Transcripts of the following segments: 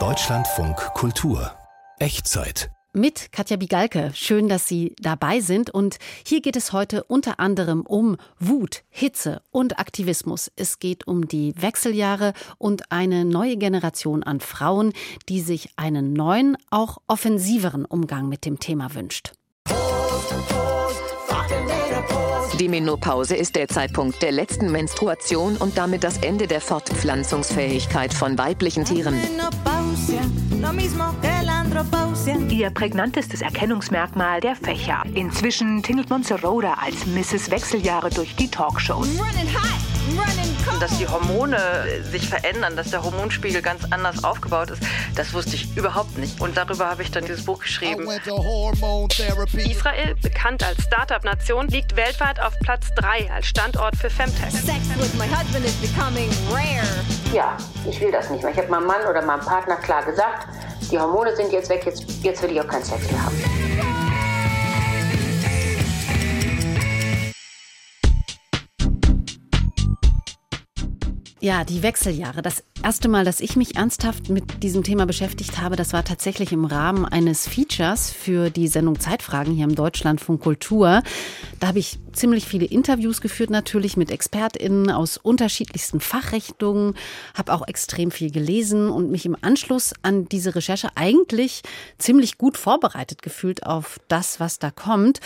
Deutschlandfunk Kultur Echtzeit mit Katja Bigalke. Schön, dass Sie dabei sind. Und hier geht es heute unter anderem um Wut, Hitze und Aktivismus. Es geht um die Wechseljahre und eine neue Generation an Frauen, die sich einen neuen, auch offensiveren Umgang mit dem Thema wünscht. Die Menopause ist der Zeitpunkt der letzten Menstruation und damit das Ende der Fortpflanzungsfähigkeit von weiblichen Tieren. Ihr prägnantestes Erkennungsmerkmal der Fächer. Inzwischen tingelt Monserota als Mrs. Wechseljahre durch die Talkshows. Dass die Hormone sich verändern, dass der Hormonspiegel ganz anders aufgebaut ist, das wusste ich überhaupt nicht. Und darüber habe ich dann dieses Buch geschrieben. Israel, bekannt als Startup-Nation, liegt weltweit auf Platz 3 als Standort für Femtech. Ja, ich will das nicht mehr. Ich habe meinem Mann oder meinem Partner klar gesagt, die Hormone sind jetzt weg, jetzt, jetzt will ich auch keinen Sex mehr haben. Ja, die Wechseljahre. Das erste Mal, dass ich mich ernsthaft mit diesem Thema beschäftigt habe, das war tatsächlich im Rahmen eines Features für die Sendung Zeitfragen hier im Deutschlandfunk Kultur. Da habe ich ziemlich viele Interviews geführt, natürlich mit ExpertInnen aus unterschiedlichsten Fachrichtungen, habe auch extrem viel gelesen und mich im Anschluss an diese Recherche eigentlich ziemlich gut vorbereitet gefühlt auf das, was da kommt.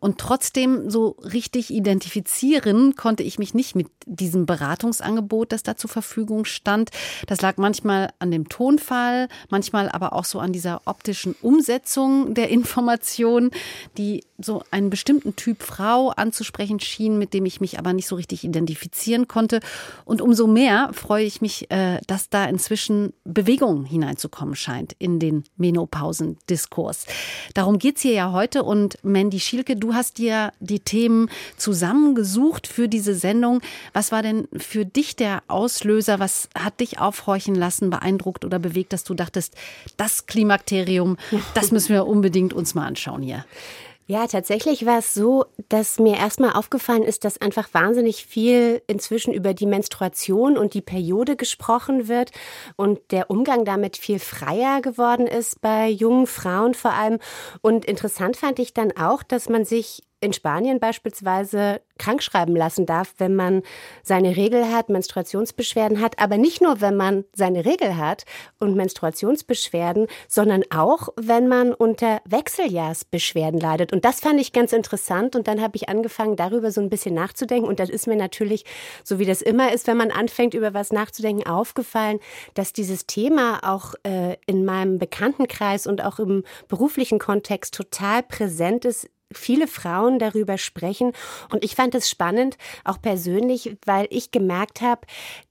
Und trotzdem so richtig identifizieren konnte ich mich nicht mit diesem Beratungsangebot, das da zur Verfügung stand. Das lag manchmal an dem Tonfall, manchmal aber auch so an dieser optischen Umsetzung der Information, die so einen bestimmten Typ Frau anzusprechen schien, mit dem ich mich aber nicht so richtig identifizieren konnte. Und umso mehr freue ich mich, äh, dass da inzwischen Bewegung hineinzukommen scheint in den Menopausendiskurs. Darum geht's hier ja heute. Und Mandy Schielke, du hast dir die Themen zusammengesucht für diese Sendung. Was war denn für dich der Auslöser? Was hat dich aufhorchen lassen, beeindruckt oder bewegt, dass du dachtest, das Klimakterium, das müssen wir unbedingt uns mal anschauen hier? Ja, tatsächlich war es so, dass mir erstmal aufgefallen ist, dass einfach wahnsinnig viel inzwischen über die Menstruation und die Periode gesprochen wird und der Umgang damit viel freier geworden ist bei jungen Frauen vor allem. Und interessant fand ich dann auch, dass man sich in Spanien beispielsweise krankschreiben lassen darf, wenn man seine Regel hat, Menstruationsbeschwerden hat, aber nicht nur, wenn man seine Regel hat und Menstruationsbeschwerden, sondern auch, wenn man unter Wechseljahrsbeschwerden leidet. Und das fand ich ganz interessant. Und dann habe ich angefangen, darüber so ein bisschen nachzudenken. Und das ist mir natürlich, so wie das immer ist, wenn man anfängt, über was nachzudenken, aufgefallen, dass dieses Thema auch äh, in meinem Bekanntenkreis und auch im beruflichen Kontext total präsent ist viele Frauen darüber sprechen. Und ich fand es spannend, auch persönlich, weil ich gemerkt habe,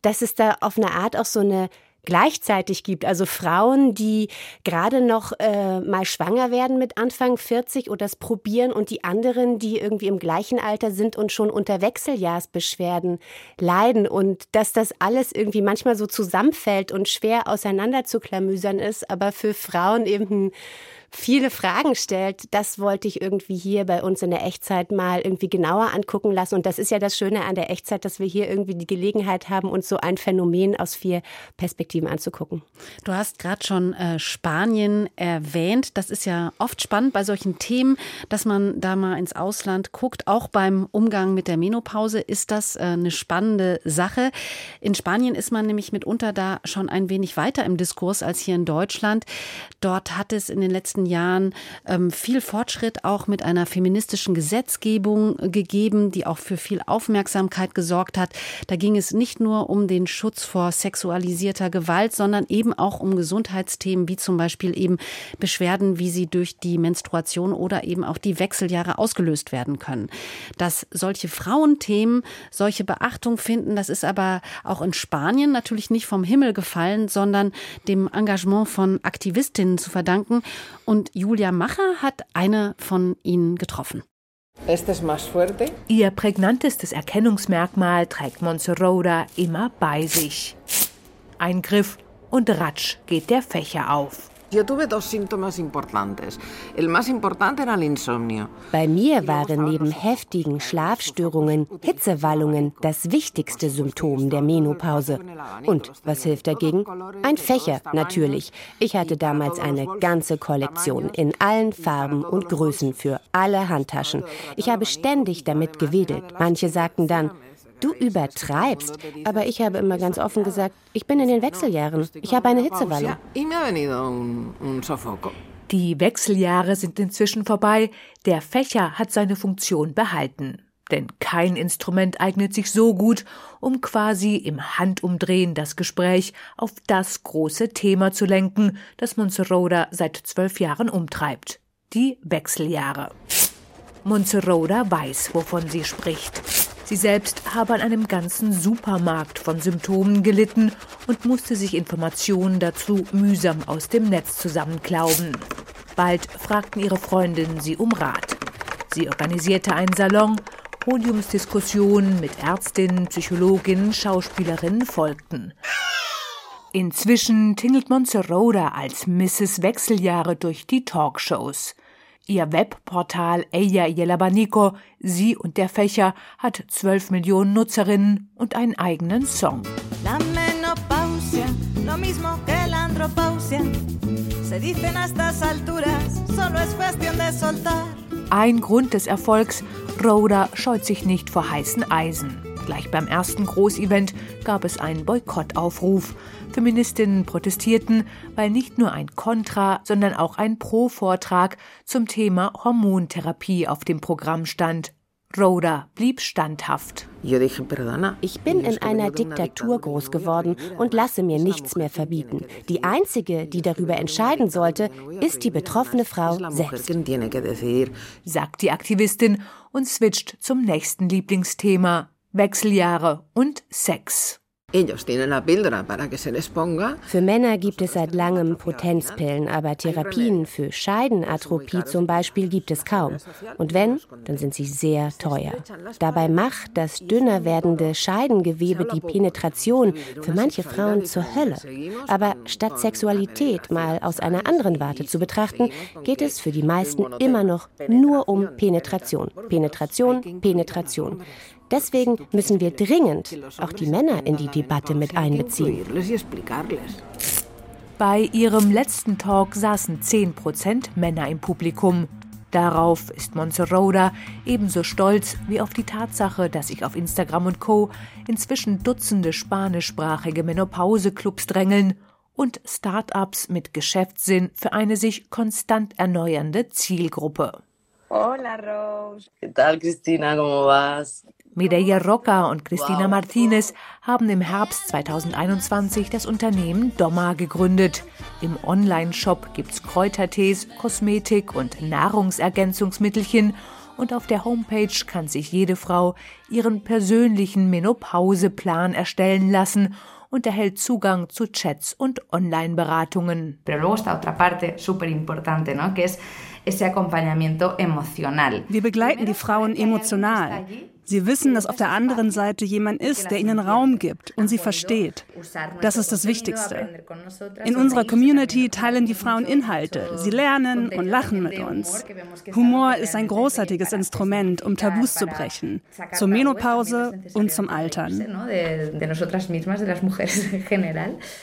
dass es da auf eine Art auch so eine gleichzeitig gibt. Also Frauen, die gerade noch äh, mal schwanger werden mit Anfang 40 oder das probieren und die anderen, die irgendwie im gleichen Alter sind und schon unter Wechseljahrsbeschwerden leiden und dass das alles irgendwie manchmal so zusammenfällt und schwer auseinander zu klamüsern ist, aber für Frauen eben viele Fragen stellt, das wollte ich irgendwie hier bei uns in der Echtzeit mal irgendwie genauer angucken lassen. Und das ist ja das Schöne an der Echtzeit, dass wir hier irgendwie die Gelegenheit haben, uns so ein Phänomen aus vier Perspektiven anzugucken. Du hast gerade schon äh, Spanien erwähnt. Das ist ja oft spannend bei solchen Themen, dass man da mal ins Ausland guckt. Auch beim Umgang mit der Menopause ist das äh, eine spannende Sache. In Spanien ist man nämlich mitunter da schon ein wenig weiter im Diskurs als hier in Deutschland. Dort hat es in den letzten letzten Jahren ähm, viel Fortschritt auch mit einer feministischen Gesetzgebung gegeben, die auch für viel Aufmerksamkeit gesorgt hat. Da ging es nicht nur um den Schutz vor sexualisierter Gewalt, sondern eben auch um Gesundheitsthemen wie zum Beispiel eben Beschwerden, wie sie durch die Menstruation oder eben auch die Wechseljahre ausgelöst werden können. Dass solche Frauenthemen solche Beachtung finden, das ist aber auch in Spanien natürlich nicht vom Himmel gefallen, sondern dem Engagement von Aktivistinnen zu verdanken. Und Julia Macher hat eine von ihnen getroffen. Ihr prägnantestes Erkennungsmerkmal trägt Monserota immer bei sich. Ein Griff und ratsch geht der Fächer auf. Bei mir waren neben heftigen Schlafstörungen Hitzewallungen das wichtigste Symptom der Menopause. Und was hilft dagegen? Ein Fächer, natürlich. Ich hatte damals eine ganze Kollektion in allen Farben und Größen für alle Handtaschen. Ich habe ständig damit gewedelt. Manche sagten dann, Du übertreibst. Aber ich habe immer ganz offen gesagt, ich bin in den Wechseljahren. Ich habe eine Hitzewallung. Die Wechseljahre sind inzwischen vorbei. Der Fächer hat seine Funktion behalten. Denn kein Instrument eignet sich so gut, um quasi im Handumdrehen das Gespräch auf das große Thema zu lenken, das Monseroda seit zwölf Jahren umtreibt. Die Wechseljahre. Monseroda weiß, wovon sie spricht. Sie selbst habe an einem ganzen Supermarkt von Symptomen gelitten und musste sich Informationen dazu mühsam aus dem Netz zusammenklauben. Bald fragten ihre Freundinnen sie um Rat. Sie organisierte einen Salon, Podiumsdiskussionen mit Ärztinnen, Psychologinnen, Schauspielerinnen folgten. Inzwischen tingelt Monseroda als Mrs. Wechseljahre durch die Talkshows. Ihr Webportal Ella y el Abanico, Sie und der Fächer, hat 12 Millionen Nutzerinnen und einen eigenen Song. La menopausia, lo mismo que la andropausia. Se dicen a estas alturas, solo es cuestión de soltar. Ein Grund des Erfolgs, Rhoda scheut sich nicht vor heißen Eisen. Gleich beim ersten Großevent gab es einen Boykottaufruf. Feministinnen protestierten, weil nicht nur ein Kontra, sondern auch ein Pro-Vortrag zum Thema Hormontherapie auf dem Programm stand. Rhoda blieb standhaft. Ich bin in einer Diktatur groß geworden und lasse mir nichts mehr verbieten. Die einzige, die darüber entscheiden sollte, ist die betroffene Frau selbst, sagt die Aktivistin und switcht zum nächsten Lieblingsthema Wechseljahre und Sex. Für Männer gibt es seit langem Potenzpillen, aber Therapien für Scheidenatropie zum Beispiel gibt es kaum. Und wenn, dann sind sie sehr teuer. Dabei macht das dünner werdende Scheidengewebe die Penetration für manche Frauen zur Hölle. Aber statt Sexualität mal aus einer anderen Warte zu betrachten, geht es für die meisten immer noch nur um Penetration. Penetration, Penetration. Deswegen müssen wir dringend auch die Männer in die Debatte mit einbeziehen. Bei ihrem letzten Talk saßen 10 Prozent Männer im Publikum. Darauf ist Monseroda ebenso stolz wie auf die Tatsache, dass sich auf Instagram und Co. inzwischen Dutzende spanischsprachige Menopause-Clubs drängeln und Start-ups mit Geschäftssinn für eine sich konstant erneuernde Zielgruppe. Hola Rose. ¿Qué tal Cristina? ¿Cómo vas? Mireia Roca und Cristina Martinez haben im Herbst 2021 das Unternehmen Domma gegründet. Im Online-Shop gibt's Kräutertees, Kosmetik und Nahrungsergänzungsmittelchen und auf der Homepage kann sich jede Frau ihren persönlichen Menopauseplan erstellen lassen und erhält Zugang zu Chats und Online-Beratungen. Wir begleiten die Frauen emotional. Sie wissen, dass auf der anderen Seite jemand ist, der ihnen Raum gibt und sie versteht. Das ist das Wichtigste. In unserer Community teilen die Frauen Inhalte. Sie lernen und lachen mit uns. Humor ist ein großartiges Instrument, um Tabus zu brechen. Zur Menopause und zum Altern.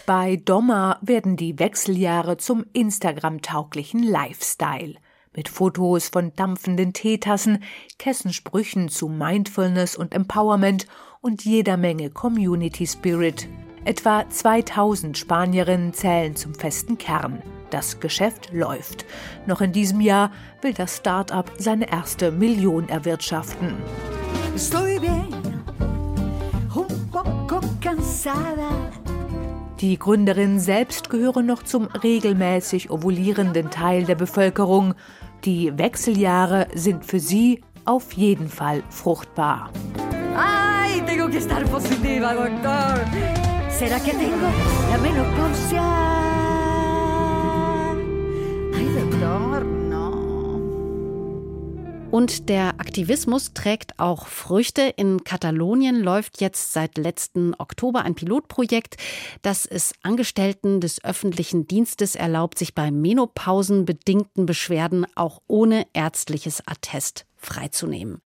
Bei Domma werden die Wechseljahre zum Instagram-tauglichen Lifestyle mit Fotos von dampfenden Teetassen, Kessensprüchen zu Mindfulness und Empowerment und jeder Menge Community Spirit. Etwa 2000 Spanierinnen zählen zum festen Kern. Das Geschäft läuft. Noch in diesem Jahr will das Start-up seine erste Million erwirtschaften. Die Gründerinnen selbst gehören noch zum regelmäßig ovulierenden Teil der Bevölkerung. Die Wechseljahre sind für sie auf jeden Fall fruchtbar. Ay, tengo que estar positiva, doctor. ¿Será que tengo la menopausia? Und der Aktivismus trägt auch Früchte. In Katalonien läuft jetzt seit letzten Oktober ein Pilotprojekt, das es Angestellten des öffentlichen Dienstes erlaubt, sich bei menopausenbedingten Beschwerden auch ohne ärztliches Attest freizunehmen.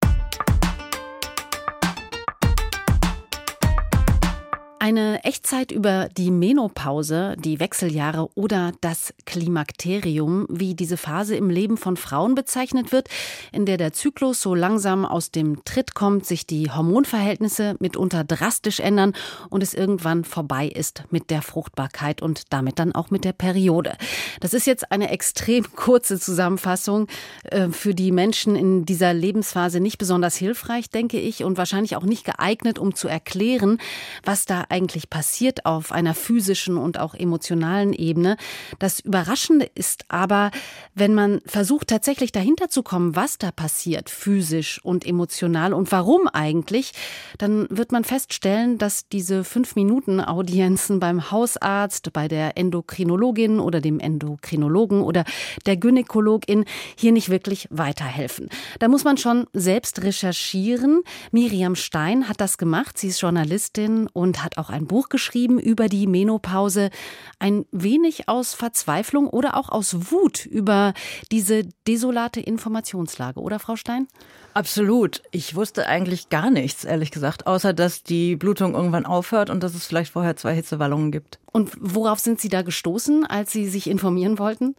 Eine Echtzeit über die Menopause, die Wechseljahre oder das Klimakterium, wie diese Phase im Leben von Frauen bezeichnet wird, in der der Zyklus so langsam aus dem Tritt kommt, sich die Hormonverhältnisse mitunter drastisch ändern und es irgendwann vorbei ist mit der Fruchtbarkeit und damit dann auch mit der Periode. Das ist jetzt eine extrem kurze Zusammenfassung äh, für die Menschen in dieser Lebensphase nicht besonders hilfreich, denke ich, und wahrscheinlich auch nicht geeignet, um zu erklären, was da eigentlich passiert auf einer physischen und auch emotionalen Ebene. Das Überraschende ist aber, wenn man versucht tatsächlich dahinter zu kommen, was da passiert, physisch und emotional und warum eigentlich, dann wird man feststellen, dass diese fünf Minuten Audienzen beim Hausarzt, bei der Endokrinologin oder dem Endokrinologen oder der Gynäkologin hier nicht wirklich weiterhelfen. Da muss man schon selbst recherchieren. Miriam Stein hat das gemacht. Sie ist Journalistin und hat auch ein Buch geschrieben über die Menopause. Ein wenig aus Verzweiflung oder auch aus Wut über diese desolate Informationslage, oder Frau Stein? Absolut. Ich wusste eigentlich gar nichts, ehrlich gesagt, außer dass die Blutung irgendwann aufhört und dass es vielleicht vorher zwei Hitzewallungen gibt. Und worauf sind Sie da gestoßen, als Sie sich informieren wollten?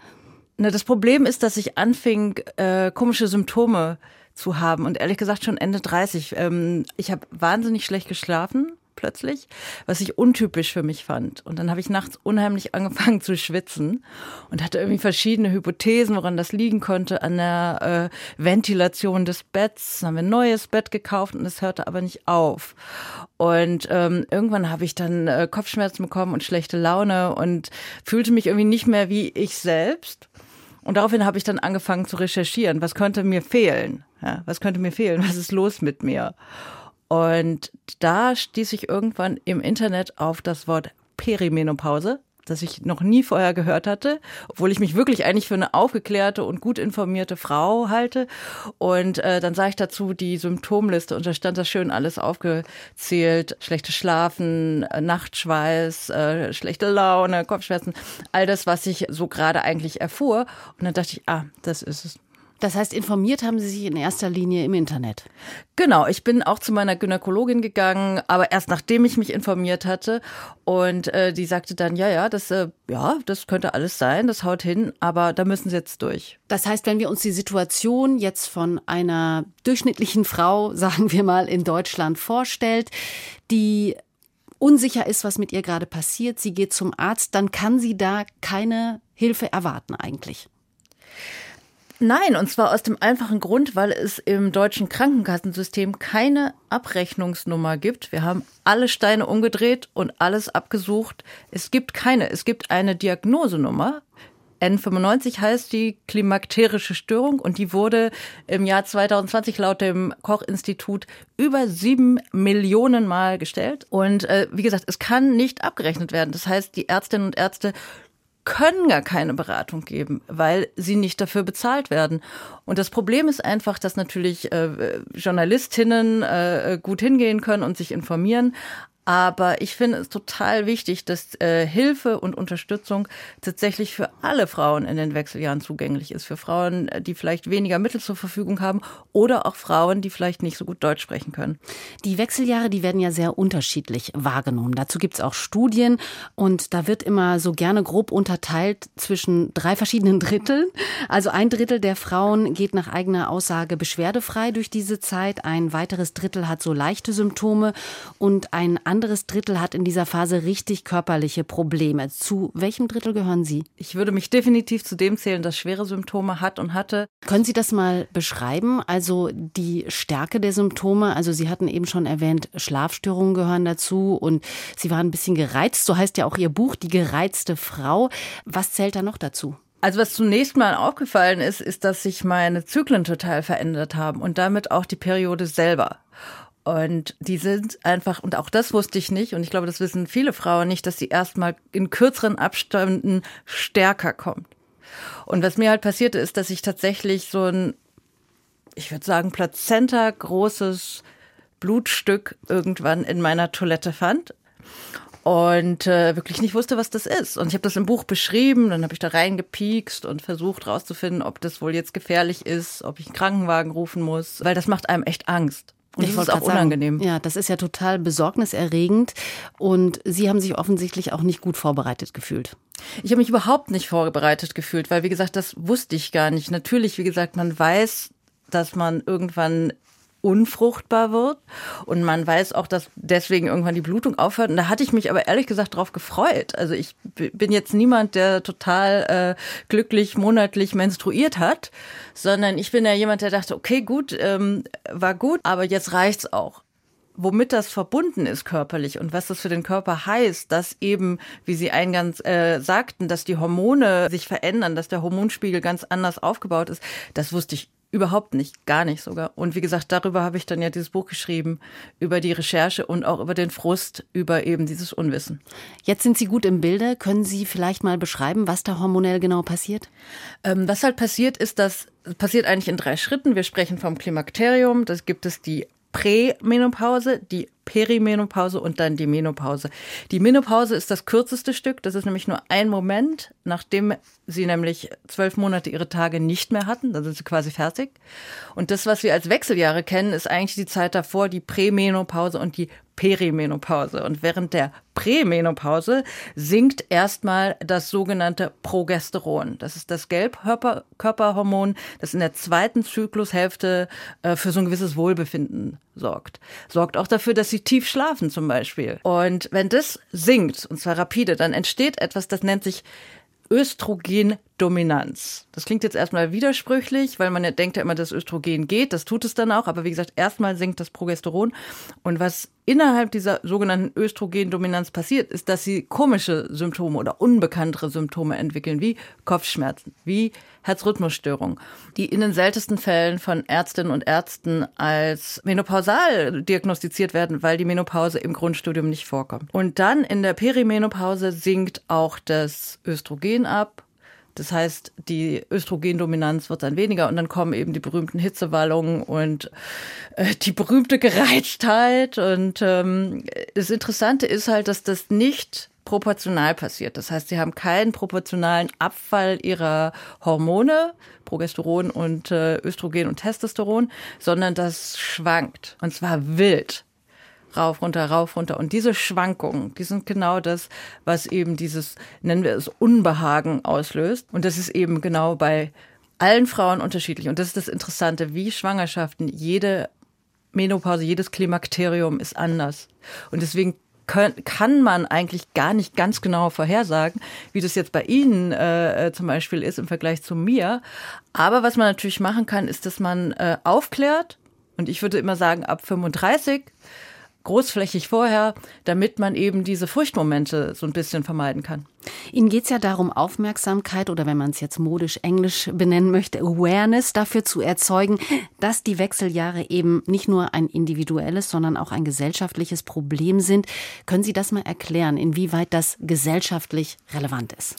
Na, das Problem ist, dass ich anfing, äh, komische Symptome zu haben und ehrlich gesagt schon Ende 30. Ähm, ich habe wahnsinnig schlecht geschlafen plötzlich, was ich untypisch für mich fand. Und dann habe ich nachts unheimlich angefangen zu schwitzen und hatte irgendwie verschiedene Hypothesen, woran das liegen konnte, an der äh, Ventilation des Betts. Dann haben wir ein neues Bett gekauft und es hörte aber nicht auf. Und ähm, irgendwann habe ich dann äh, Kopfschmerzen bekommen und schlechte Laune und fühlte mich irgendwie nicht mehr wie ich selbst. Und daraufhin habe ich dann angefangen zu recherchieren, was könnte mir fehlen? Ja, was könnte mir fehlen? Was ist los mit mir? Und da stieß ich irgendwann im Internet auf das Wort Perimenopause, das ich noch nie vorher gehört hatte, obwohl ich mich wirklich eigentlich für eine aufgeklärte und gut informierte Frau halte. Und äh, dann sah ich dazu die Symptomliste und da stand das schön alles aufgezählt. Schlechte Schlafen, äh, Nachtschweiß, äh, schlechte Laune, Kopfschmerzen, all das, was ich so gerade eigentlich erfuhr. Und dann dachte ich, ah, das ist es. Das heißt, informiert haben Sie sich in erster Linie im Internet? Genau, ich bin auch zu meiner Gynäkologin gegangen, aber erst nachdem ich mich informiert hatte. Und äh, die sagte dann, ja, ja, das, äh, ja, das könnte alles sein, das haut hin, aber da müssen Sie jetzt durch. Das heißt, wenn wir uns die Situation jetzt von einer durchschnittlichen Frau, sagen wir mal, in Deutschland vorstellt, die unsicher ist, was mit ihr gerade passiert, sie geht zum Arzt, dann kann sie da keine Hilfe erwarten eigentlich. Nein, und zwar aus dem einfachen Grund, weil es im deutschen Krankenkassensystem keine Abrechnungsnummer gibt. Wir haben alle Steine umgedreht und alles abgesucht. Es gibt keine. Es gibt eine Diagnosenummer. N95 heißt die klimakterische Störung und die wurde im Jahr 2020 laut dem Koch-Institut über sieben Millionen Mal gestellt. Und äh, wie gesagt, es kann nicht abgerechnet werden. Das heißt, die Ärztinnen und Ärzte können gar keine Beratung geben, weil sie nicht dafür bezahlt werden. Und das Problem ist einfach, dass natürlich äh, Journalistinnen äh, gut hingehen können und sich informieren, aber ich finde es total wichtig, dass äh, Hilfe und Unterstützung tatsächlich für alle Frauen in den Wechseljahren zugänglich ist. Für Frauen, äh, die vielleicht weniger Mittel zur Verfügung haben oder auch Frauen, die vielleicht nicht so gut Deutsch sprechen können. Die Wechseljahre, die werden ja sehr unterschiedlich wahrgenommen. Dazu gibt es auch Studien und da wird immer so gerne grob unterteilt zwischen drei verschiedenen Dritteln. Also ein Drittel der Frauen geht nach eigener Aussage beschwerdefrei durch diese Zeit. Ein weiteres Drittel hat so leichte Symptome und ein anderes Drittel hat in dieser Phase richtig körperliche Probleme. Zu welchem Drittel gehören Sie? Ich würde mich definitiv zu dem zählen, das schwere Symptome hat und hatte. Können Sie das mal beschreiben? Also die Stärke der Symptome. Also Sie hatten eben schon erwähnt, Schlafstörungen gehören dazu und Sie waren ein bisschen gereizt. So heißt ja auch Ihr Buch, Die gereizte Frau. Was zählt da noch dazu? Also was zunächst mal aufgefallen ist, ist, dass sich meine Zyklen total verändert haben und damit auch die Periode selber. Und die sind einfach, und auch das wusste ich nicht, und ich glaube, das wissen viele Frauen nicht, dass sie erstmal in kürzeren Abständen stärker kommt. Und was mir halt passierte, ist, dass ich tatsächlich so ein ich würde sagen, Plazenta großes Blutstück irgendwann in meiner Toilette fand und äh, wirklich nicht wusste, was das ist. Und ich habe das im Buch beschrieben, dann habe ich da reingepiekst und versucht rauszufinden, ob das wohl jetzt gefährlich ist, ob ich einen Krankenwagen rufen muss, weil das macht einem echt Angst. Und ich das ist auch unangenehm. Sagen, ja, das ist ja total besorgniserregend. Und Sie haben sich offensichtlich auch nicht gut vorbereitet gefühlt. Ich habe mich überhaupt nicht vorbereitet gefühlt, weil, wie gesagt, das wusste ich gar nicht. Natürlich, wie gesagt, man weiß, dass man irgendwann unfruchtbar wird. Und man weiß auch, dass deswegen irgendwann die Blutung aufhört. Und da hatte ich mich aber ehrlich gesagt drauf gefreut. Also ich bin jetzt niemand, der total äh, glücklich monatlich menstruiert hat, sondern ich bin ja jemand, der dachte, okay, gut, ähm, war gut, aber jetzt reicht's auch womit das verbunden ist körperlich und was das für den Körper heißt, dass eben, wie Sie eingangs äh, sagten, dass die Hormone sich verändern, dass der Hormonspiegel ganz anders aufgebaut ist, das wusste ich Überhaupt nicht, gar nicht sogar. Und wie gesagt, darüber habe ich dann ja dieses Buch geschrieben, über die Recherche und auch über den Frust, über eben dieses Unwissen. Jetzt sind Sie gut im Bilde. Können Sie vielleicht mal beschreiben, was da hormonell genau passiert? Ähm, was halt passiert, ist, dass passiert eigentlich in drei Schritten. Wir sprechen vom Klimakterium, das gibt es die Prämenopause, die Perimenopause und dann die Menopause. Die Menopause ist das kürzeste Stück. Das ist nämlich nur ein Moment, nachdem sie nämlich zwölf Monate ihre Tage nicht mehr hatten. Da sind sie quasi fertig. Und das, was wir als Wechseljahre kennen, ist eigentlich die Zeit davor, die Prämenopause und die Perimenopause. Und während der Prämenopause sinkt erstmal das sogenannte Progesteron. Das ist das Gelbkörperhormon, das in der zweiten Zyklushälfte äh, für so ein gewisses Wohlbefinden sorgt. Sorgt auch dafür, dass sie tief schlafen zum Beispiel. Und wenn das sinkt, und zwar rapide, dann entsteht etwas, das nennt sich Östrogendominanz. Das klingt jetzt erstmal widersprüchlich, weil man ja denkt ja immer, dass Östrogen geht. Das tut es dann auch. Aber wie gesagt, erstmal sinkt das Progesteron. Und was innerhalb dieser sogenannten Östrogendominanz passiert, ist, dass sie komische Symptome oder unbekanntere Symptome entwickeln, wie Kopfschmerzen, wie Herzrhythmusstörungen, die in den seltensten Fällen von Ärztinnen und Ärzten als menopausal diagnostiziert werden, weil die Menopause im Grundstudium nicht vorkommt. Und dann in der Perimenopause sinkt auch das Östrogen ab das heißt, die Östrogendominanz wird dann weniger und dann kommen eben die berühmten Hitzewallungen und äh, die berühmte Gereiztheit. Und ähm, das Interessante ist halt, dass das nicht proportional passiert. Das heißt, sie haben keinen proportionalen Abfall ihrer Hormone, Progesteron und äh, Östrogen und Testosteron, sondern das schwankt. Und zwar wild rauf, runter, rauf, runter. Und diese Schwankungen, die sind genau das, was eben dieses, nennen wir es, Unbehagen auslöst. Und das ist eben genau bei allen Frauen unterschiedlich. Und das ist das Interessante, wie Schwangerschaften, jede Menopause, jedes Klimakterium ist anders. Und deswegen kann man eigentlich gar nicht ganz genau vorhersagen, wie das jetzt bei Ihnen äh, zum Beispiel ist im Vergleich zu mir. Aber was man natürlich machen kann, ist, dass man äh, aufklärt. Und ich würde immer sagen, ab 35 großflächig vorher, damit man eben diese Furchtmomente so ein bisschen vermeiden kann. Ihnen geht es ja darum, Aufmerksamkeit oder wenn man es jetzt modisch englisch benennen möchte, Awareness dafür zu erzeugen, dass die Wechseljahre eben nicht nur ein individuelles, sondern auch ein gesellschaftliches Problem sind. Können Sie das mal erklären, inwieweit das gesellschaftlich relevant ist?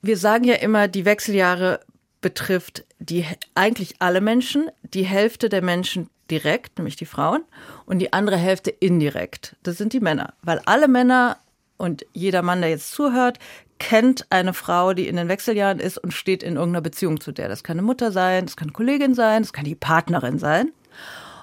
Wir sagen ja immer, die Wechseljahre betrifft die eigentlich alle Menschen, die Hälfte der Menschen direkt, nämlich die Frauen, und die andere Hälfte indirekt. Das sind die Männer. Weil alle Männer und jeder Mann, der jetzt zuhört, kennt eine Frau, die in den Wechseljahren ist und steht in irgendeiner Beziehung zu der. Das kann eine Mutter sein, das kann eine Kollegin sein, das kann die Partnerin sein.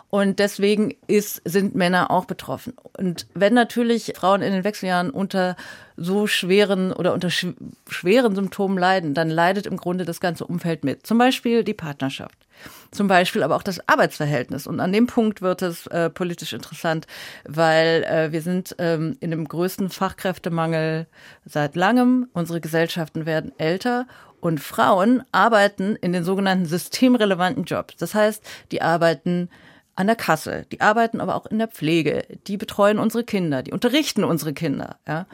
Und deswegen ist, sind Männer auch betroffen. Und wenn natürlich Frauen in den Wechseljahren unter so schweren oder unter sch schweren Symptomen leiden, dann leidet im Grunde das ganze Umfeld mit. Zum Beispiel die Partnerschaft. Zum Beispiel aber auch das Arbeitsverhältnis. Und an dem Punkt wird es äh, politisch interessant, weil äh, wir sind ähm, in dem größten Fachkräftemangel seit langem. Unsere Gesellschaften werden älter und Frauen arbeiten in den sogenannten systemrelevanten Jobs. Das heißt, die arbeiten an der Kasse, die arbeiten aber auch in der Pflege, die betreuen unsere Kinder, die unterrichten unsere Kinder, ja.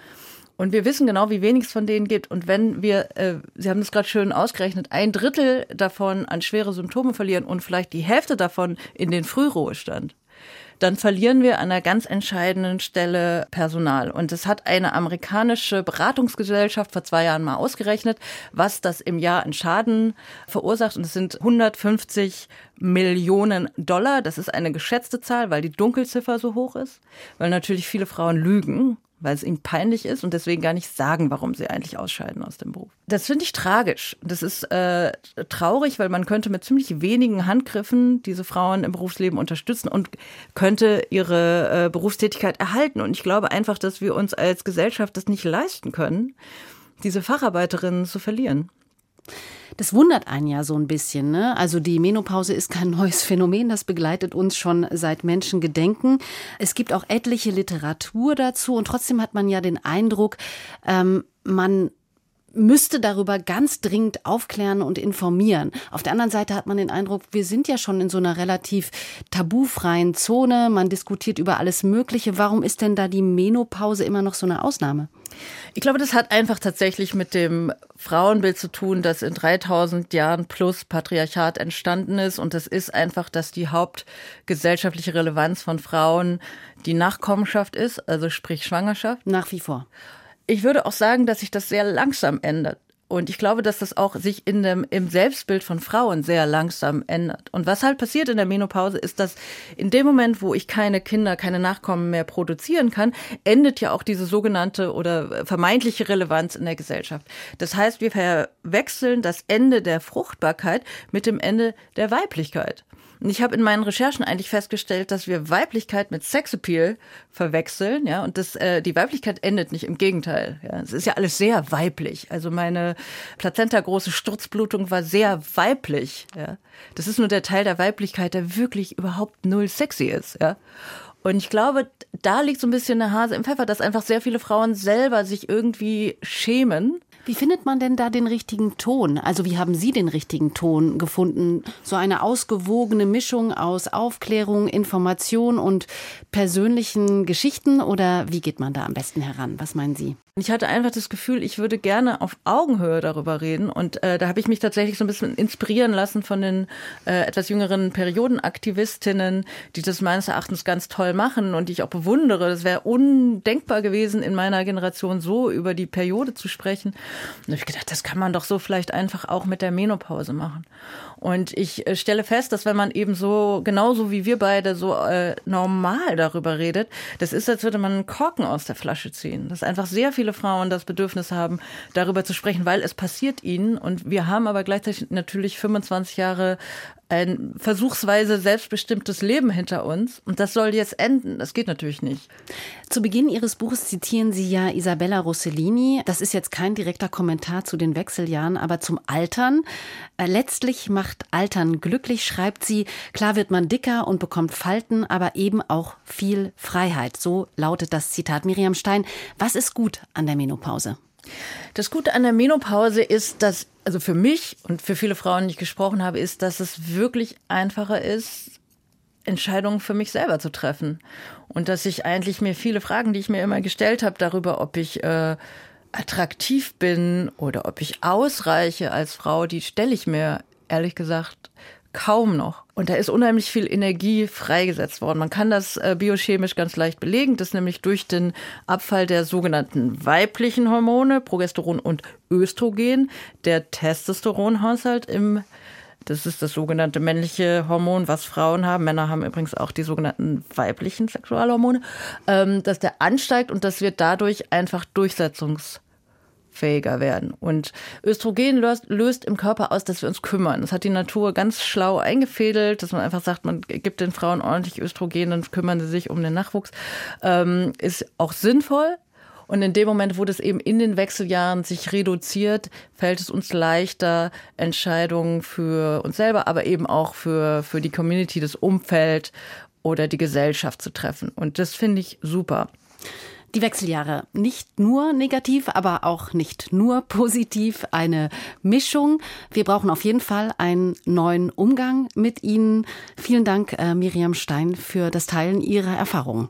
Und wir wissen genau, wie wenig es von denen gibt. Und wenn wir, äh, Sie haben das gerade schön ausgerechnet, ein Drittel davon an schwere Symptome verlieren und vielleicht die Hälfte davon in den Frühruhestand, dann verlieren wir an einer ganz entscheidenden Stelle Personal. Und es hat eine amerikanische Beratungsgesellschaft vor zwei Jahren mal ausgerechnet, was das im Jahr an Schaden verursacht. Und es sind 150 Millionen Dollar. Das ist eine geschätzte Zahl, weil die Dunkelziffer so hoch ist, weil natürlich viele Frauen lügen weil es ihnen peinlich ist und deswegen gar nicht sagen, warum sie eigentlich ausscheiden aus dem Beruf. Das finde ich tragisch. Das ist äh, traurig, weil man könnte mit ziemlich wenigen Handgriffen diese Frauen im Berufsleben unterstützen und könnte ihre äh, Berufstätigkeit erhalten. Und ich glaube einfach, dass wir uns als Gesellschaft das nicht leisten können, diese Facharbeiterinnen zu verlieren. Das wundert einen ja so ein bisschen. Ne? Also die Menopause ist kein neues Phänomen, das begleitet uns schon seit Menschengedenken. Es gibt auch etliche Literatur dazu und trotzdem hat man ja den Eindruck, ähm, man müsste darüber ganz dringend aufklären und informieren. Auf der anderen Seite hat man den Eindruck, wir sind ja schon in so einer relativ tabufreien Zone. Man diskutiert über alles Mögliche. Warum ist denn da die Menopause immer noch so eine Ausnahme? Ich glaube, das hat einfach tatsächlich mit dem Frauenbild zu tun, das in 3000 Jahren plus Patriarchat entstanden ist. Und das ist einfach, dass die hauptgesellschaftliche Relevanz von Frauen die Nachkommenschaft ist, also sprich Schwangerschaft. Nach wie vor. Ich würde auch sagen, dass sich das sehr langsam ändert. Und ich glaube, dass das auch sich in dem, im Selbstbild von Frauen sehr langsam ändert. Und was halt passiert in der Menopause ist, dass in dem Moment, wo ich keine Kinder, keine Nachkommen mehr produzieren kann, endet ja auch diese sogenannte oder vermeintliche Relevanz in der Gesellschaft. Das heißt, wir verwechseln das Ende der Fruchtbarkeit mit dem Ende der Weiblichkeit. Und ich habe in meinen Recherchen eigentlich festgestellt, dass wir Weiblichkeit mit Sexappeal verwechseln, ja, und das, äh, die Weiblichkeit endet nicht, im Gegenteil. Ja. Es ist ja alles sehr weiblich. Also meine plazenta-große Sturzblutung war sehr weiblich, ja. Das ist nur der Teil der Weiblichkeit, der wirklich überhaupt null sexy ist, ja. Und ich glaube, da liegt so ein bisschen eine Hase im Pfeffer, dass einfach sehr viele Frauen selber sich irgendwie schämen wie findet man denn da den richtigen Ton? Also wie haben Sie den richtigen Ton gefunden? So eine ausgewogene Mischung aus Aufklärung, Information und persönlichen Geschichten oder wie geht man da am besten heran? Was meinen Sie? Ich hatte einfach das Gefühl, ich würde gerne auf Augenhöhe darüber reden. Und äh, da habe ich mich tatsächlich so ein bisschen inspirieren lassen von den äh, etwas jüngeren Periodenaktivistinnen, die das meines Erachtens ganz toll machen und die ich auch bewundere. Das wäre undenkbar gewesen, in meiner Generation so über die Periode zu sprechen. Und da habe ich gedacht, das kann man doch so vielleicht einfach auch mit der Menopause machen. Und ich äh, stelle fest, dass wenn man eben so, genauso wie wir beide, so äh, normal darüber redet, das ist, als würde man einen Korken aus der Flasche ziehen. Dass einfach sehr viele Frauen das Bedürfnis haben, darüber zu sprechen, weil es passiert ihnen. Und wir haben aber gleichzeitig natürlich 25 Jahre ein versuchsweise selbstbestimmtes Leben hinter uns. Und das soll jetzt enden. Das geht natürlich nicht. Zu Beginn Ihres Buches zitieren Sie ja Isabella Rossellini. Das ist jetzt kein direkter Kommentar zu den Wechseljahren, aber zum Altern. Äh, letztlich macht Altern glücklich, schreibt sie. Klar wird man dicker und bekommt Falten, aber eben auch viel Freiheit. So lautet das Zitat Miriam Stein. Was ist gut an der Menopause? Das Gute an der Menopause ist, dass, also für mich und für viele Frauen, die ich gesprochen habe, ist, dass es wirklich einfacher ist, Entscheidungen für mich selber zu treffen. Und dass ich eigentlich mir viele Fragen, die ich mir immer gestellt habe, darüber, ob ich äh, attraktiv bin oder ob ich ausreiche als Frau, die stelle ich mir ehrlich gesagt kaum noch. Und da ist unheimlich viel Energie freigesetzt worden. Man kann das äh, biochemisch ganz leicht belegen, das nämlich durch den Abfall der sogenannten weiblichen Hormone, Progesteron und Östrogen, der Testosteronhaushalt im das ist das sogenannte männliche Hormon, was Frauen haben. Männer haben übrigens auch die sogenannten weiblichen Sexualhormone, ähm, dass der ansteigt und dass wir dadurch einfach Durchsetzungs fähiger werden. Und Östrogen löst, löst, im Körper aus, dass wir uns kümmern. Das hat die Natur ganz schlau eingefädelt, dass man einfach sagt, man gibt den Frauen ordentlich Östrogen, dann kümmern sie sich um den Nachwuchs. Ähm, ist auch sinnvoll. Und in dem Moment, wo das eben in den Wechseljahren sich reduziert, fällt es uns leichter, Entscheidungen für uns selber, aber eben auch für, für die Community, das Umfeld oder die Gesellschaft zu treffen. Und das finde ich super. Die Wechseljahre nicht nur negativ, aber auch nicht nur positiv, eine Mischung. Wir brauchen auf jeden Fall einen neuen Umgang mit Ihnen. Vielen Dank, äh, Miriam Stein, für das Teilen Ihrer Erfahrungen.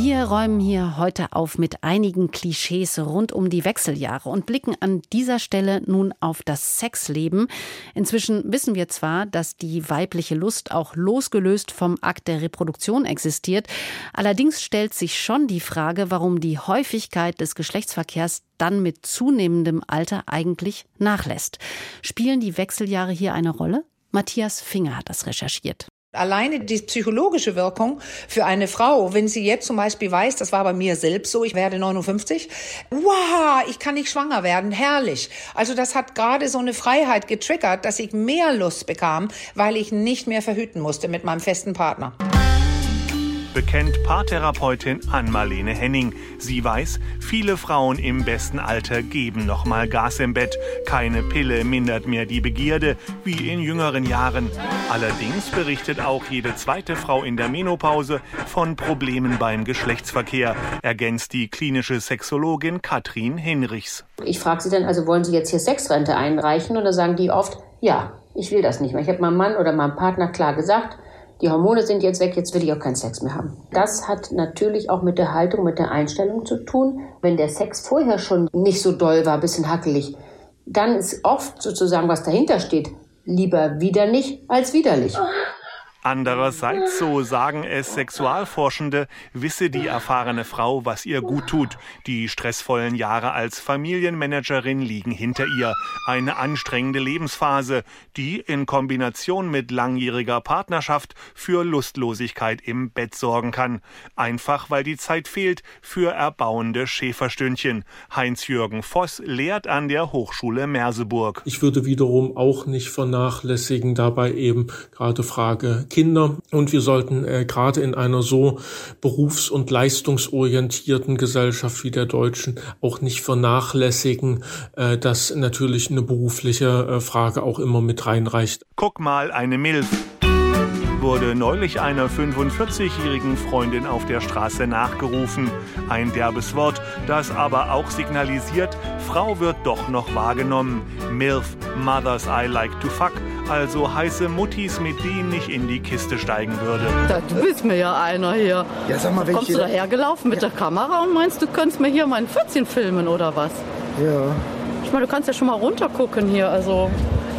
Wir räumen hier heute auf mit einigen Klischees rund um die Wechseljahre und blicken an dieser Stelle nun auf das Sexleben. Inzwischen wissen wir zwar, dass die weibliche Lust auch losgelöst vom Akt der Reproduktion existiert. Allerdings stellt sich schon die Frage, warum die Häufigkeit des Geschlechtsverkehrs dann mit zunehmendem Alter eigentlich nachlässt. Spielen die Wechseljahre hier eine Rolle? Matthias Finger hat das recherchiert. Alleine die psychologische Wirkung für eine Frau, wenn sie jetzt zum Beispiel weiß, das war bei mir selbst so, ich werde 59, wow, ich kann nicht schwanger werden, herrlich. Also das hat gerade so eine Freiheit getriggert, dass ich mehr Lust bekam, weil ich nicht mehr verhüten musste mit meinem festen Partner bekennt Paartherapeutin Ann-Marlene Henning. Sie weiß, viele Frauen im besten Alter geben noch mal Gas im Bett. Keine Pille mindert mehr die Begierde wie in jüngeren Jahren. Allerdings berichtet auch jede zweite Frau in der Menopause von Problemen beim Geschlechtsverkehr, ergänzt die klinische Sexologin Katrin Hinrichs. Ich frage sie dann, also wollen Sie jetzt hier Sexrente einreichen? Und dann sagen die oft, ja, ich will das nicht mehr. Ich habe meinem Mann oder meinem Partner klar gesagt, die Hormone sind jetzt weg, jetzt will ich auch keinen Sex mehr haben. Das hat natürlich auch mit der Haltung, mit der Einstellung zu tun. Wenn der Sex vorher schon nicht so doll war, bisschen hackelig, dann ist oft sozusagen, was dahinter steht, lieber wieder nicht als widerlich. Andererseits, so sagen es Sexualforschende, wisse die erfahrene Frau, was ihr gut tut. Die stressvollen Jahre als Familienmanagerin liegen hinter ihr. Eine anstrengende Lebensphase, die in Kombination mit langjähriger Partnerschaft für Lustlosigkeit im Bett sorgen kann. Einfach weil die Zeit fehlt für erbauende Schäferstündchen. Heinz-Jürgen Voss lehrt an der Hochschule Merseburg. Ich würde wiederum auch nicht vernachlässigen, dabei eben gerade Frage Kinder. Und wir sollten äh, gerade in einer so berufs- und leistungsorientierten Gesellschaft wie der deutschen auch nicht vernachlässigen, äh, dass natürlich eine berufliche äh, Frage auch immer mit reinreicht. Guck mal, eine Milf wurde neulich einer 45-jährigen Freundin auf der Straße nachgerufen. Ein derbes Wort, das aber auch signalisiert, Frau wird doch noch wahrgenommen. MILF, Mothers I Like to Fuck, also heiße Muttis, mit denen ich in die Kiste steigen würde. Ja, du bist mir ja einer hier. Ja, sag mal, welche... Kommst du dahergelaufen mit ja. der Kamera und meinst, du könntest mir hier mein 14 filmen oder was? Ja. Ich meine, du kannst ja schon mal runtergucken hier, also...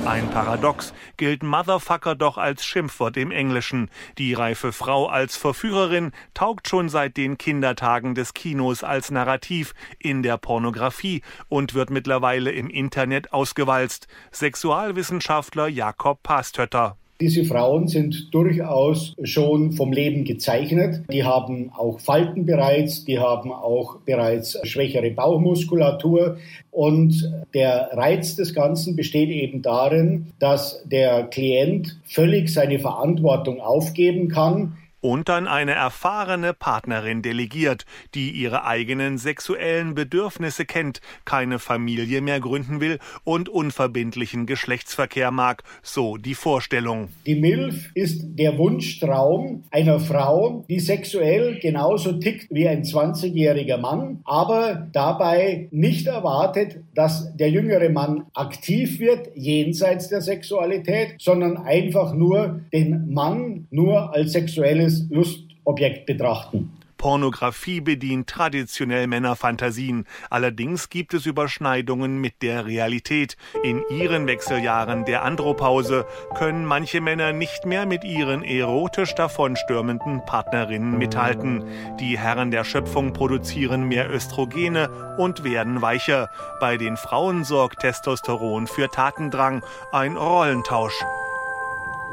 Ein Paradox gilt Motherfucker doch als Schimpfwort im Englischen. Die reife Frau als Verführerin taugt schon seit den Kindertagen des Kinos als Narrativ in der Pornografie und wird mittlerweile im Internet ausgewalzt. Sexualwissenschaftler Jakob Pastötter. Diese Frauen sind durchaus schon vom Leben gezeichnet. Die haben auch Falten bereits, die haben auch bereits schwächere Bauchmuskulatur. Und der Reiz des Ganzen besteht eben darin, dass der Klient völlig seine Verantwortung aufgeben kann und dann eine erfahrene Partnerin delegiert, die ihre eigenen sexuellen Bedürfnisse kennt, keine Familie mehr gründen will und unverbindlichen Geschlechtsverkehr mag, so die Vorstellung. Die MILF ist der Wunschtraum einer Frau, die sexuell genauso tickt wie ein 20-jähriger Mann, aber dabei nicht erwartet, dass der jüngere Mann aktiv wird jenseits der Sexualität, sondern einfach nur den Mann nur als sexuelles Lustobjekt betrachten. Pornografie bedient traditionell Männerfantasien. Allerdings gibt es Überschneidungen mit der Realität. In ihren Wechseljahren der Andropause können manche Männer nicht mehr mit ihren erotisch davonstürmenden Partnerinnen mithalten. Die Herren der Schöpfung produzieren mehr Östrogene und werden weicher. Bei den Frauen sorgt Testosteron für Tatendrang, ein Rollentausch.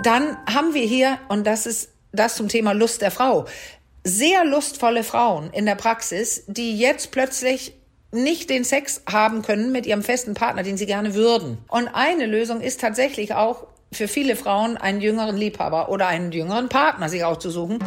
Dann haben wir hier, und das ist das zum Thema Lust der Frau. Sehr lustvolle Frauen in der Praxis, die jetzt plötzlich nicht den Sex haben können mit ihrem festen Partner, den sie gerne würden. Und eine Lösung ist tatsächlich auch für viele Frauen einen jüngeren Liebhaber oder einen jüngeren Partner sich auszusuchen.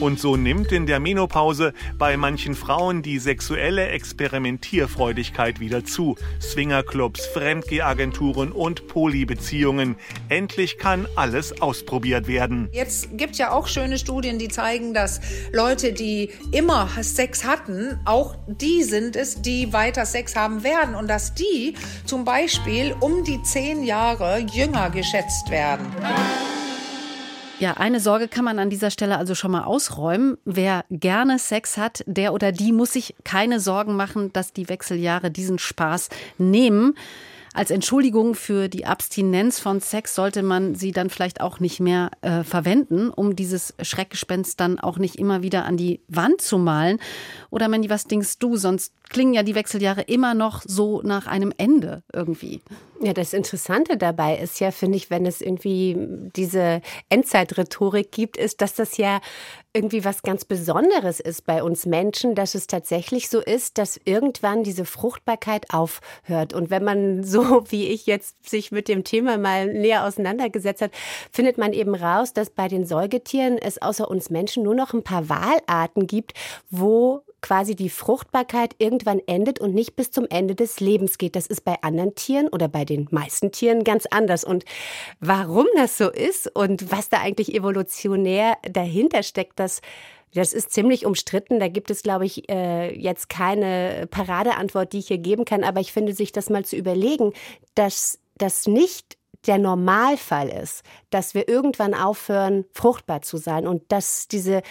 Und so nimmt in der Menopause bei manchen Frauen die sexuelle Experimentierfreudigkeit wieder zu. Swingerclubs, Fremdgehagenturen und Polybeziehungen. Endlich kann alles ausprobiert werden. Jetzt gibt ja auch schöne Studien, die zeigen, dass Leute, die immer Sex hatten, auch die sind es, die weiter Sex haben werden und dass die zum Beispiel um die zehn Jahre jünger geschätzt werden. Ja, eine Sorge kann man an dieser Stelle also schon mal ausräumen. Wer gerne Sex hat, der oder die muss sich keine Sorgen machen, dass die Wechseljahre diesen Spaß nehmen. Als Entschuldigung für die Abstinenz von Sex sollte man sie dann vielleicht auch nicht mehr äh, verwenden, um dieses Schreckgespenst dann auch nicht immer wieder an die Wand zu malen. Oder Mandy, was denkst du? Sonst klingen ja die Wechseljahre immer noch so nach einem Ende irgendwie. Ja, das Interessante dabei ist ja, finde ich, wenn es irgendwie diese Endzeitrhetorik gibt, ist, dass das ja irgendwie was ganz Besonderes ist bei uns Menschen, dass es tatsächlich so ist, dass irgendwann diese Fruchtbarkeit aufhört. Und wenn man so wie ich jetzt sich mit dem Thema mal näher auseinandergesetzt hat, findet man eben raus, dass bei den Säugetieren es außer uns Menschen nur noch ein paar Wahlarten gibt, wo quasi die Fruchtbarkeit irgendwann endet und nicht bis zum Ende des Lebens geht. Das ist bei anderen Tieren oder bei den meisten Tieren ganz anders. Und warum das so ist und was da eigentlich evolutionär dahinter steckt, das das ist ziemlich umstritten. Da gibt es, glaube ich, äh, jetzt keine Paradeantwort, die ich hier geben kann. Aber ich finde, sich das mal zu überlegen, dass das nicht der Normalfall ist, dass wir irgendwann aufhören, fruchtbar zu sein und dass diese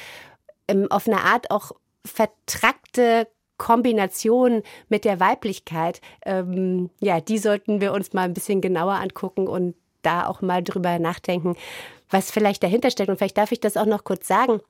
ähm, auf eine Art auch vertrackte Kombination mit der Weiblichkeit, ähm, ja, die sollten wir uns mal ein bisschen genauer angucken und da auch mal drüber nachdenken, was vielleicht dahinter steckt. Und vielleicht darf ich das auch noch kurz sagen.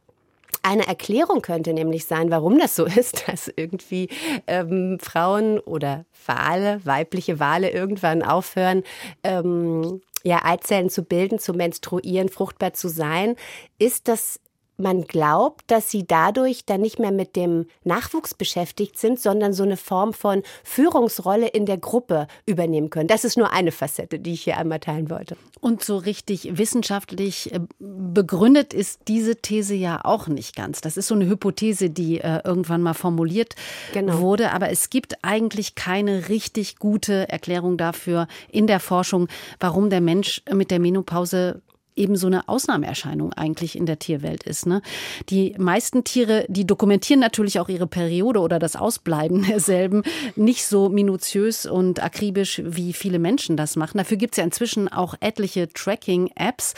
Eine Erklärung könnte nämlich sein, warum das so ist, dass irgendwie ähm, Frauen oder Wale, weibliche Wale irgendwann aufhören, ähm, ja, Eizellen zu bilden, zu menstruieren, fruchtbar zu sein, ist, dass man glaubt, dass sie dadurch dann nicht mehr mit dem Nachwuchs beschäftigt sind, sondern so eine Form von Führungsrolle in der Gruppe übernehmen können. Das ist nur eine Facette, die ich hier einmal teilen wollte. Und so richtig wissenschaftlich äh, begründet ist diese These ja auch nicht ganz. Das ist so eine Hypothese, die äh, irgendwann mal formuliert genau. wurde. Aber es gibt eigentlich keine richtig gute Erklärung dafür in der Forschung, warum der Mensch mit der Menopause eben so eine Ausnahmeerscheinung eigentlich in der Tierwelt ist. Ne? Die meisten Tiere, die dokumentieren natürlich auch ihre Periode oder das Ausbleiben derselben nicht so minutiös und akribisch, wie viele Menschen das machen. Dafür gibt es ja inzwischen auch etliche Tracking-Apps.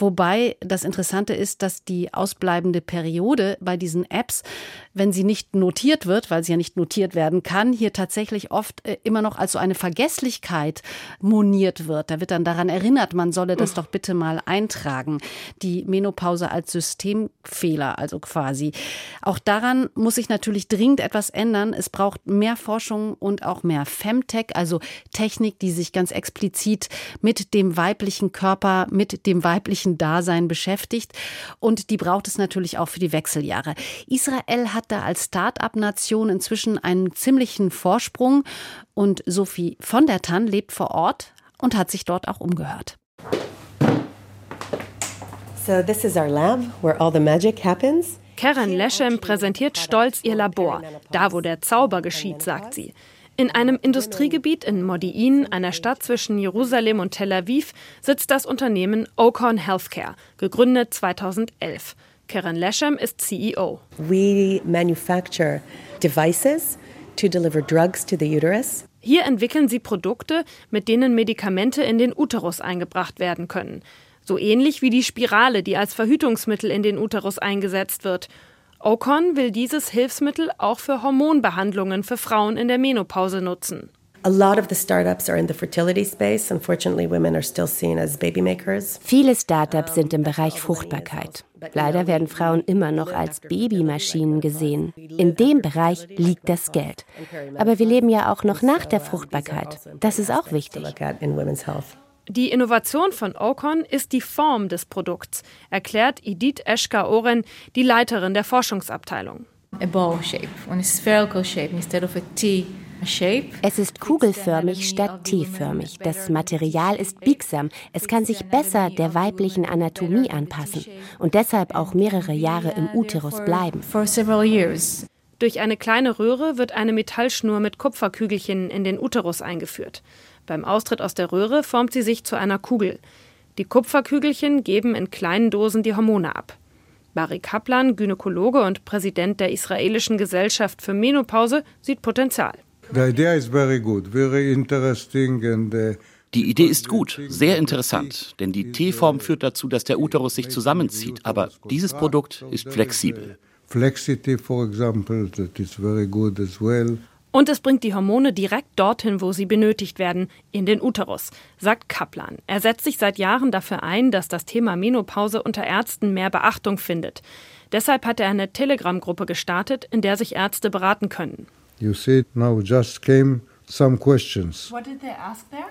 Wobei das Interessante ist, dass die ausbleibende Periode bei diesen Apps, wenn sie nicht notiert wird, weil sie ja nicht notiert werden kann, hier tatsächlich oft äh, immer noch als so eine Vergesslichkeit moniert wird. Da wird dann daran erinnert, man solle das doch bitte mal eintragen. Die Menopause als Systemfehler, also quasi. Auch daran muss sich natürlich dringend etwas ändern. Es braucht mehr Forschung und auch mehr Femtech, also Technik, die sich ganz explizit mit dem weiblichen Körper, mit dem weiblichen menschlichen Dasein beschäftigt. Und die braucht es natürlich auch für die Wechseljahre. Israel hat da als Start-up-Nation inzwischen einen ziemlichen Vorsprung. Und Sophie von der Tann lebt vor Ort und hat sich dort auch umgehört. So this is our lab where all the magic happens. Karen Leschem präsentiert stolz ihr Labor, da wo der Zauber geschieht, sagt sie. In einem Industriegebiet in Modi'in, einer Stadt zwischen Jerusalem und Tel Aviv, sitzt das Unternehmen Ocon Healthcare, gegründet 2011. Karen Leshem ist CEO. We manufacture devices to deliver drugs to the uterus. Hier entwickeln sie Produkte, mit denen Medikamente in den Uterus eingebracht werden können. So ähnlich wie die Spirale, die als Verhütungsmittel in den Uterus eingesetzt wird Ocon will dieses Hilfsmittel auch für Hormonbehandlungen für Frauen in der Menopause nutzen. Viele Startups sind im Bereich Fruchtbarkeit. Leider werden Frauen immer noch als Babymaschinen gesehen. In dem Bereich liegt das Geld. Aber wir leben ja auch noch nach der Fruchtbarkeit. Das ist auch wichtig. Die Innovation von Ocon ist die Form des Produkts, erklärt Edith Eschka-Oren, die Leiterin der Forschungsabteilung. Es ist kugelförmig statt T-förmig. Das Material ist biegsam. Es kann sich besser der weiblichen Anatomie anpassen und deshalb auch mehrere Jahre im Uterus bleiben. Durch eine kleine Röhre wird eine Metallschnur mit Kupferkügelchen in den Uterus eingeführt. Beim Austritt aus der Röhre formt sie sich zu einer Kugel. Die Kupferkügelchen geben in kleinen Dosen die Hormone ab. Barry Kaplan, Gynäkologe und Präsident der israelischen Gesellschaft für Menopause, sieht Potenzial. The idea is very good, very interesting and uh, Die Idee ist gut, sehr interessant, denn die T-Form führt dazu, dass der Uterus sich zusammenzieht. Aber dieses Produkt ist flexibel. Flexity, for example, that is very good as well. Und es bringt die Hormone direkt dorthin, wo sie benötigt werden, in den Uterus, sagt Kaplan. Er setzt sich seit Jahren dafür ein, dass das Thema Menopause unter Ärzten mehr Beachtung findet. Deshalb hat er eine Telegram-Gruppe gestartet, in der sich Ärzte beraten können. You see, now just came some questions. What did they ask there?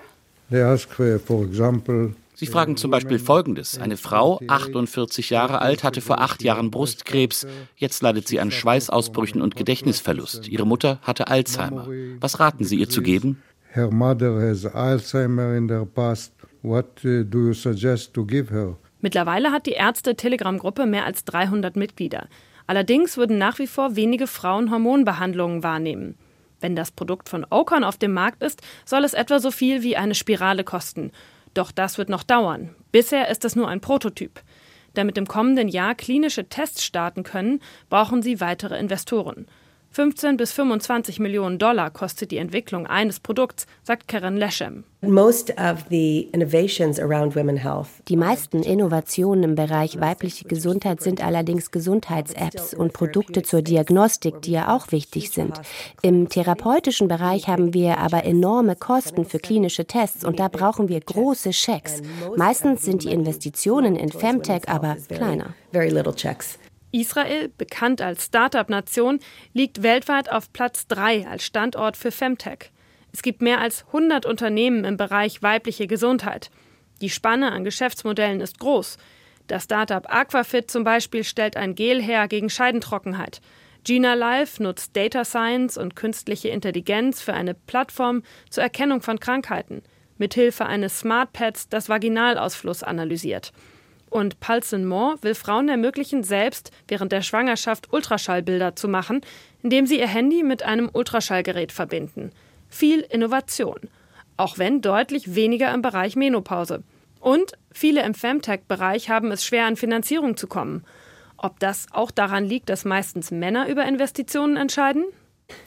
They ask, for example, Sie fragen zum Beispiel Folgendes. Eine Frau, 48 Jahre alt, hatte vor acht Jahren Brustkrebs. Jetzt leidet sie an Schweißausbrüchen und Gedächtnisverlust. Ihre Mutter hatte Alzheimer. Was raten Sie ihr zu geben? Her mother has Alzheimer in the past. What uh, do you suggest to give her? Mittlerweile hat die Ärzte-Telegram-Gruppe mehr als 300 Mitglieder. Allerdings würden nach wie vor wenige Frauen Hormonbehandlungen wahrnehmen. Wenn das Produkt von Ocon auf dem Markt ist, soll es etwa so viel wie eine Spirale kosten. Doch das wird noch dauern. Bisher ist es nur ein Prototyp. Damit im kommenden Jahr klinische Tests starten können, brauchen sie weitere Investoren. 15 bis 25 Millionen Dollar kostet die Entwicklung eines Produkts, sagt Karen Leshem. Die meisten Innovationen im Bereich weibliche Gesundheit sind allerdings Gesundheits-Apps und Produkte zur Diagnostik, die ja auch wichtig sind. Im therapeutischen Bereich haben wir aber enorme Kosten für klinische Tests und da brauchen wir große Schecks. Meistens sind die Investitionen in Femtech aber kleiner. Israel, bekannt als Start-up-Nation, liegt weltweit auf Platz 3 als Standort für Femtech. Es gibt mehr als 100 Unternehmen im Bereich weibliche Gesundheit. Die Spanne an Geschäftsmodellen ist groß. Das Startup Aquafit zum Beispiel stellt ein Gel her gegen Scheidentrockenheit. Gina Life nutzt Data Science und künstliche Intelligenz für eine Plattform zur Erkennung von Krankheiten. Mithilfe eines Smart Pads das Vaginalausfluss analysiert. Und Paulson Moore will Frauen ermöglichen, selbst während der Schwangerschaft Ultraschallbilder zu machen, indem sie ihr Handy mit einem Ultraschallgerät verbinden. Viel Innovation. Auch wenn deutlich weniger im Bereich Menopause. Und viele im Femtech-Bereich haben es schwer, an Finanzierung zu kommen. Ob das auch daran liegt, dass meistens Männer über Investitionen entscheiden?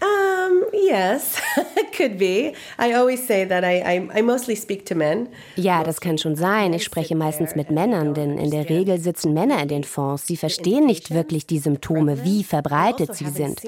Um, yes, could be. I always say that I, I, I mostly speak to men. Ja, das kann schon sein. Ich spreche meistens mit Männern, denn in der Regel sitzen Männer in den Fonds. Sie verstehen nicht wirklich die Symptome, wie verbreitet sie sind.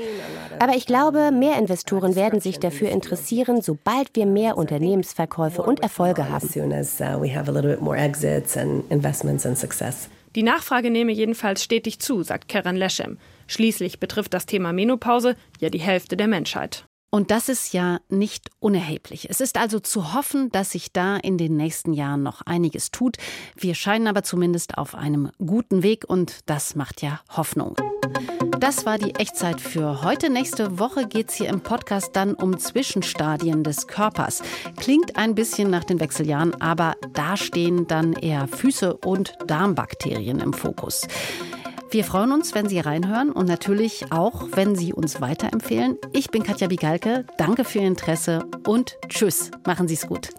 Aber ich glaube, mehr Investoren werden sich dafür interessieren, sobald wir mehr Unternehmensverkäufe und Erfolge haben. As soon as uh, we have a little bit more exits and investments and success. Die Nachfrage nehme jedenfalls stetig zu, sagt Karen Leshem. Schließlich betrifft das Thema Menopause ja die Hälfte der Menschheit. Und das ist ja nicht unerheblich. Es ist also zu hoffen, dass sich da in den nächsten Jahren noch einiges tut. Wir scheinen aber zumindest auf einem guten Weg und das macht ja Hoffnung. Das war die Echtzeit für heute. Nächste Woche geht es hier im Podcast dann um Zwischenstadien des Körpers. Klingt ein bisschen nach den Wechseljahren, aber da stehen dann eher Füße und Darmbakterien im Fokus. Wir freuen uns, wenn Sie reinhören und natürlich auch, wenn Sie uns weiterempfehlen. Ich bin Katja Bigalke. Danke für Ihr Interesse und tschüss. Machen Sie es gut.